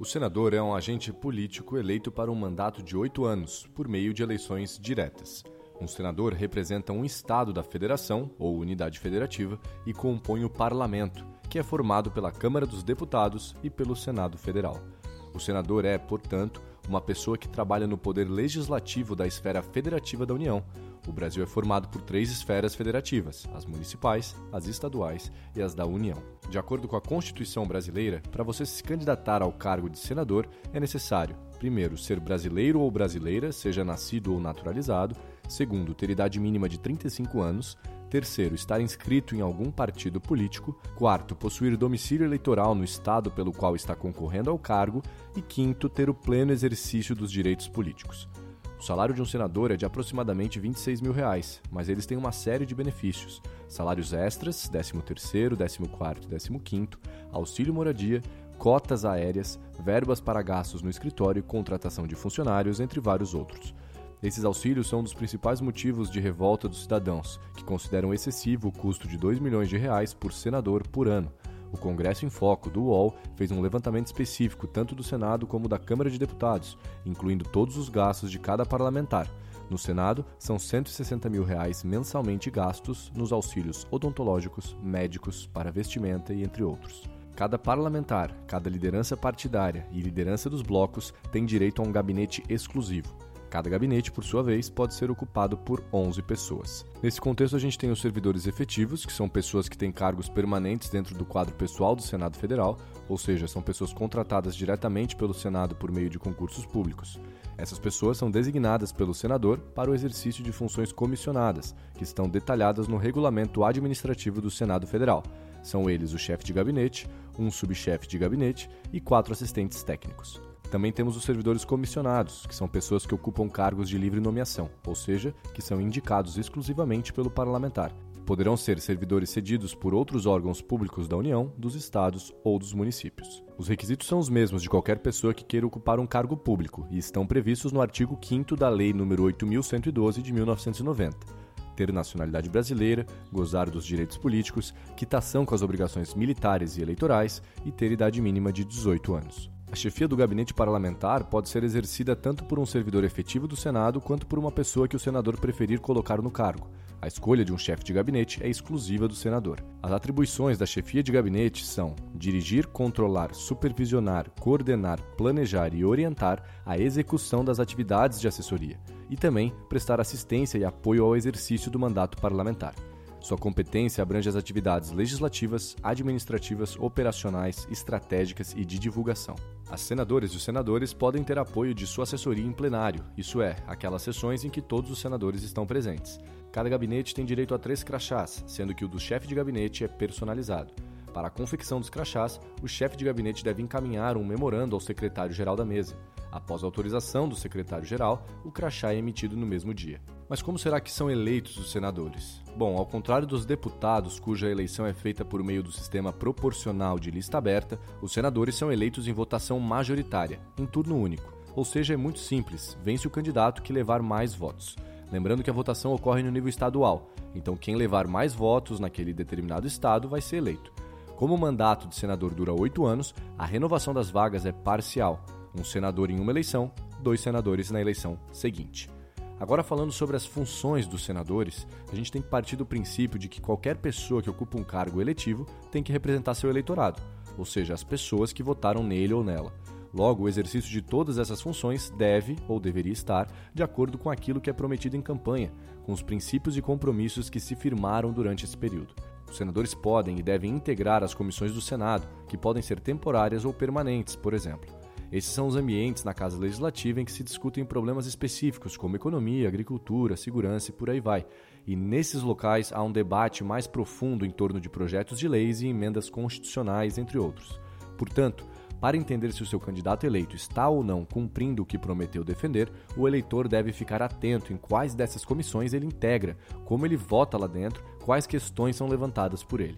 O senador é um agente político eleito para um mandato de oito anos, por meio de eleições diretas. Um senador representa um estado da federação, ou unidade federativa, e compõe o parlamento, que é formado pela Câmara dos Deputados e pelo Senado Federal. O senador é, portanto, uma pessoa que trabalha no poder legislativo da esfera federativa da União. O Brasil é formado por três esferas federativas: as municipais, as estaduais e as da União. De acordo com a Constituição brasileira, para você se candidatar ao cargo de senador é necessário, primeiro, ser brasileiro ou brasileira, seja nascido ou naturalizado, segundo, ter idade mínima de 35 anos, Terceiro, estar inscrito em algum partido político. Quarto, possuir domicílio eleitoral no estado pelo qual está concorrendo ao cargo. E quinto, ter o pleno exercício dos direitos políticos. O salário de um senador é de aproximadamente 26 mil reais, mas eles têm uma série de benefícios: salários extras, 13º, 14º e 15º, auxílio moradia, cotas aéreas, verbas para gastos no escritório e contratação de funcionários, entre vários outros. Esses auxílios são um dos principais motivos de revolta dos cidadãos, que consideram excessivo o custo de 2 milhões de reais por senador por ano. O Congresso em Foco, do UOL, fez um levantamento específico tanto do Senado como da Câmara de Deputados, incluindo todos os gastos de cada parlamentar. No Senado, são 160 mil reais mensalmente gastos nos auxílios odontológicos, médicos, para vestimenta e entre outros. Cada parlamentar, cada liderança partidária e liderança dos blocos tem direito a um gabinete exclusivo. Cada gabinete, por sua vez, pode ser ocupado por 11 pessoas. Nesse contexto, a gente tem os servidores efetivos, que são pessoas que têm cargos permanentes dentro do quadro pessoal do Senado Federal, ou seja, são pessoas contratadas diretamente pelo Senado por meio de concursos públicos. Essas pessoas são designadas pelo senador para o exercício de funções comissionadas, que estão detalhadas no regulamento administrativo do Senado Federal. São eles o chefe de gabinete, um subchefe de gabinete e quatro assistentes técnicos. Também temos os servidores comissionados, que são pessoas que ocupam cargos de livre nomeação, ou seja, que são indicados exclusivamente pelo parlamentar. Poderão ser servidores cedidos por outros órgãos públicos da União, dos estados ou dos municípios. Os requisitos são os mesmos de qualquer pessoa que queira ocupar um cargo público e estão previstos no artigo 5 da Lei nº 8112 de 1990 ter nacionalidade brasileira, gozar dos direitos políticos, quitação com as obrigações militares e eleitorais e ter idade mínima de 18 anos. A chefia do gabinete parlamentar pode ser exercida tanto por um servidor efetivo do Senado quanto por uma pessoa que o senador preferir colocar no cargo. A escolha de um chefe de gabinete é exclusiva do senador. As atribuições da chefia de gabinete são dirigir, controlar, supervisionar, coordenar, planejar e orientar a execução das atividades de assessoria e também prestar assistência e apoio ao exercício do mandato parlamentar. Sua competência abrange as atividades legislativas, administrativas, operacionais, estratégicas e de divulgação. As senadoras e os senadores podem ter apoio de sua assessoria em plenário, isso é, aquelas sessões em que todos os senadores estão presentes. Cada gabinete tem direito a três crachás, sendo que o do chefe de gabinete é personalizado. Para a confecção dos crachás, o chefe de gabinete deve encaminhar um memorando ao secretário-geral da mesa. Após autorização do secretário-geral, o crachá é emitido no mesmo dia. Mas como será que são eleitos os senadores? Bom, ao contrário dos deputados, cuja eleição é feita por meio do sistema proporcional de lista aberta, os senadores são eleitos em votação majoritária, em turno único. Ou seja, é muito simples: vence o candidato que levar mais votos. Lembrando que a votação ocorre no nível estadual, então quem levar mais votos naquele determinado estado vai ser eleito. Como o mandato de senador dura oito anos, a renovação das vagas é parcial um senador em uma eleição, dois senadores na eleição seguinte. Agora, falando sobre as funções dos senadores, a gente tem que partir do princípio de que qualquer pessoa que ocupa um cargo eletivo tem que representar seu eleitorado. ou seja, as pessoas que votaram nele ou nela. Logo, o exercício de todas essas funções deve ou deveria estar de acordo com aquilo que é prometido em campanha, com os princípios e compromissos que se firmaram durante esse período. Os senadores podem e devem integrar as comissões do Senado, que podem ser temporárias ou permanentes, por exemplo. Esses são os ambientes na Casa Legislativa em que se discutem problemas específicos, como economia, agricultura, segurança e por aí vai. E nesses locais há um debate mais profundo em torno de projetos de leis e emendas constitucionais, entre outros. Portanto, para entender se o seu candidato eleito está ou não cumprindo o que prometeu defender, o eleitor deve ficar atento em quais dessas comissões ele integra, como ele vota lá dentro, quais questões são levantadas por ele.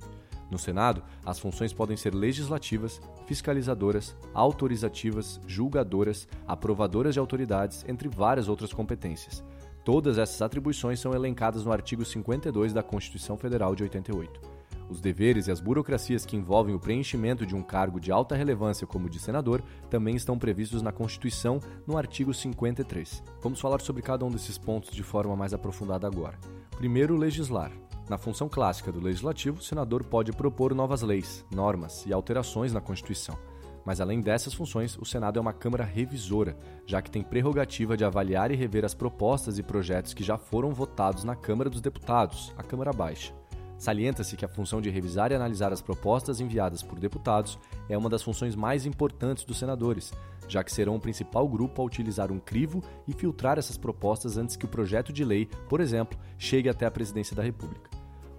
No Senado, as funções podem ser legislativas, fiscalizadoras, autorizativas, julgadoras, aprovadoras de autoridades, entre várias outras competências. Todas essas atribuições são elencadas no artigo 52 da Constituição Federal de 88. Os deveres e as burocracias que envolvem o preenchimento de um cargo de alta relevância como de senador também estão previstos na Constituição, no artigo 53. Vamos falar sobre cada um desses pontos de forma mais aprofundada agora. Primeiro, legislar. Na função clássica do legislativo, o senador pode propor novas leis, normas e alterações na Constituição. Mas além dessas funções, o Senado é uma Câmara revisora, já que tem prerrogativa de avaliar e rever as propostas e projetos que já foram votados na Câmara dos Deputados, a Câmara Baixa. Salienta-se que a função de revisar e analisar as propostas enviadas por deputados é uma das funções mais importantes dos senadores, já que serão o principal grupo a utilizar um crivo e filtrar essas propostas antes que o projeto de lei, por exemplo, chegue até a presidência da República.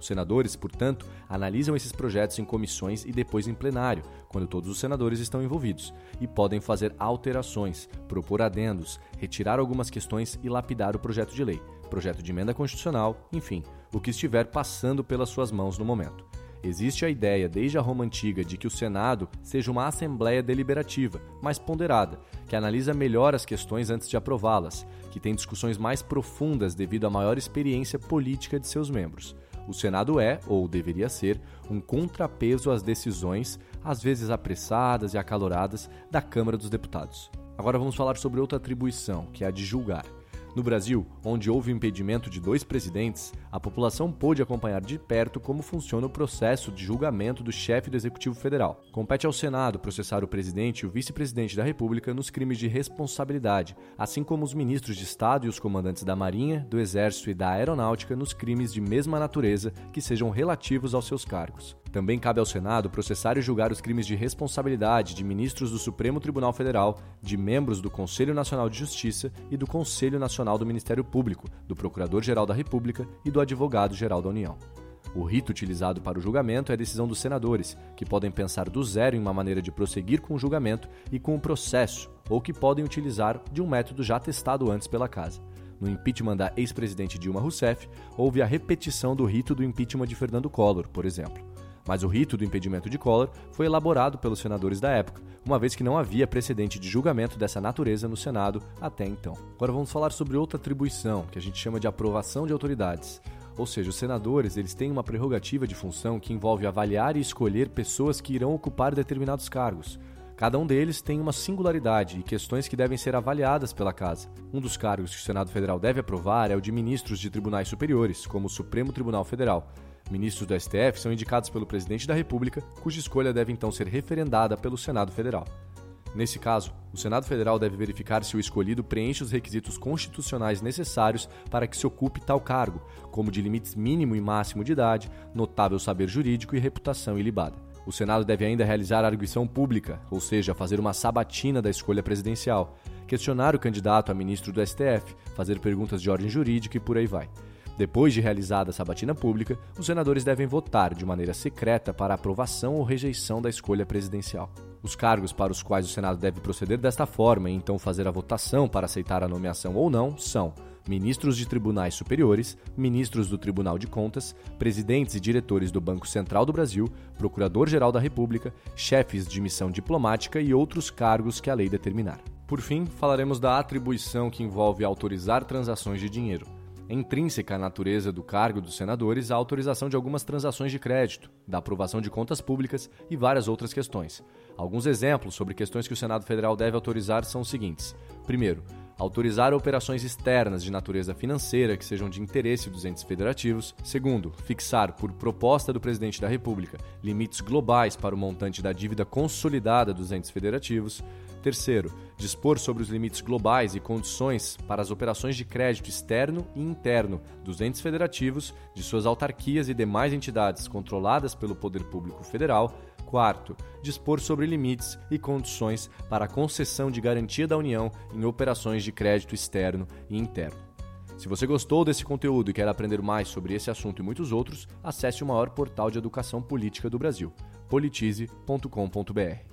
Os senadores, portanto, analisam esses projetos em comissões e depois em plenário, quando todos os senadores estão envolvidos, e podem fazer alterações, propor adendos, retirar algumas questões e lapidar o projeto de lei, projeto de emenda constitucional, enfim, o que estiver passando pelas suas mãos no momento. Existe a ideia, desde a Roma Antiga, de que o Senado seja uma assembleia deliberativa, mais ponderada, que analisa melhor as questões antes de aprová-las, que tem discussões mais profundas devido à maior experiência política de seus membros. O Senado é, ou deveria ser, um contrapeso às decisões, às vezes apressadas e acaloradas, da Câmara dos Deputados. Agora vamos falar sobre outra atribuição, que é a de julgar. No Brasil, onde houve o impedimento de dois presidentes, a população pôde acompanhar de perto como funciona o processo de julgamento do chefe do Executivo Federal. Compete ao Senado processar o presidente e o vice-presidente da República nos crimes de responsabilidade, assim como os ministros de Estado e os comandantes da Marinha, do Exército e da Aeronáutica nos crimes de mesma natureza que sejam relativos aos seus cargos. Também cabe ao Senado processar e julgar os crimes de responsabilidade de ministros do Supremo Tribunal Federal, de membros do Conselho Nacional de Justiça e do Conselho Nacional do Ministério Público, do Procurador-Geral da República e do Advogado-Geral da União. O rito utilizado para o julgamento é a decisão dos senadores, que podem pensar do zero em uma maneira de prosseguir com o julgamento e com o processo, ou que podem utilizar de um método já testado antes pela Casa. No impeachment da ex-presidente Dilma Rousseff, houve a repetição do rito do impeachment de Fernando Collor, por exemplo mas o rito do impedimento de Collor foi elaborado pelos senadores da época, uma vez que não havia precedente de julgamento dessa natureza no Senado até então. Agora vamos falar sobre outra atribuição, que a gente chama de aprovação de autoridades. Ou seja, os senadores eles têm uma prerrogativa de função que envolve avaliar e escolher pessoas que irão ocupar determinados cargos. Cada um deles tem uma singularidade e questões que devem ser avaliadas pela Casa. Um dos cargos que o Senado Federal deve aprovar é o de ministros de tribunais superiores, como o Supremo Tribunal Federal. Ministros do STF são indicados pelo presidente da República, cuja escolha deve então ser referendada pelo Senado Federal. Nesse caso, o Senado Federal deve verificar se o escolhido preenche os requisitos constitucionais necessários para que se ocupe tal cargo, como de limites mínimo e máximo de idade, notável saber jurídico e reputação ilibada. O Senado deve ainda realizar arguição pública, ou seja, fazer uma sabatina da escolha presidencial, questionar o candidato a ministro do STF, fazer perguntas de ordem jurídica e por aí vai. Depois de realizada a sabatina pública, os senadores devem votar de maneira secreta para aprovação ou rejeição da escolha presidencial. Os cargos para os quais o Senado deve proceder desta forma e então fazer a votação para aceitar a nomeação ou não são ministros de tribunais superiores, ministros do Tribunal de Contas, presidentes e diretores do Banco Central do Brasil, procurador-geral da República, chefes de missão diplomática e outros cargos que a lei determinar. Por fim, falaremos da atribuição que envolve autorizar transações de dinheiro. É intrínseca à natureza do cargo dos senadores a autorização de algumas transações de crédito, da aprovação de contas públicas e várias outras questões. Alguns exemplos sobre questões que o Senado Federal deve autorizar são os seguintes: primeiro, autorizar operações externas de natureza financeira que sejam de interesse dos entes federativos. Segundo, fixar, por proposta do presidente da República, limites globais para o montante da dívida consolidada dos entes federativos. Terceiro, dispor sobre os limites globais e condições para as operações de crédito externo e interno dos entes federativos, de suas autarquias e demais entidades controladas pelo Poder Público Federal. Quarto, dispor sobre limites e condições para a concessão de garantia da União em operações de crédito externo e interno. Se você gostou desse conteúdo e quer aprender mais sobre esse assunto e muitos outros, acesse o maior portal de educação política do Brasil, politize.com.br.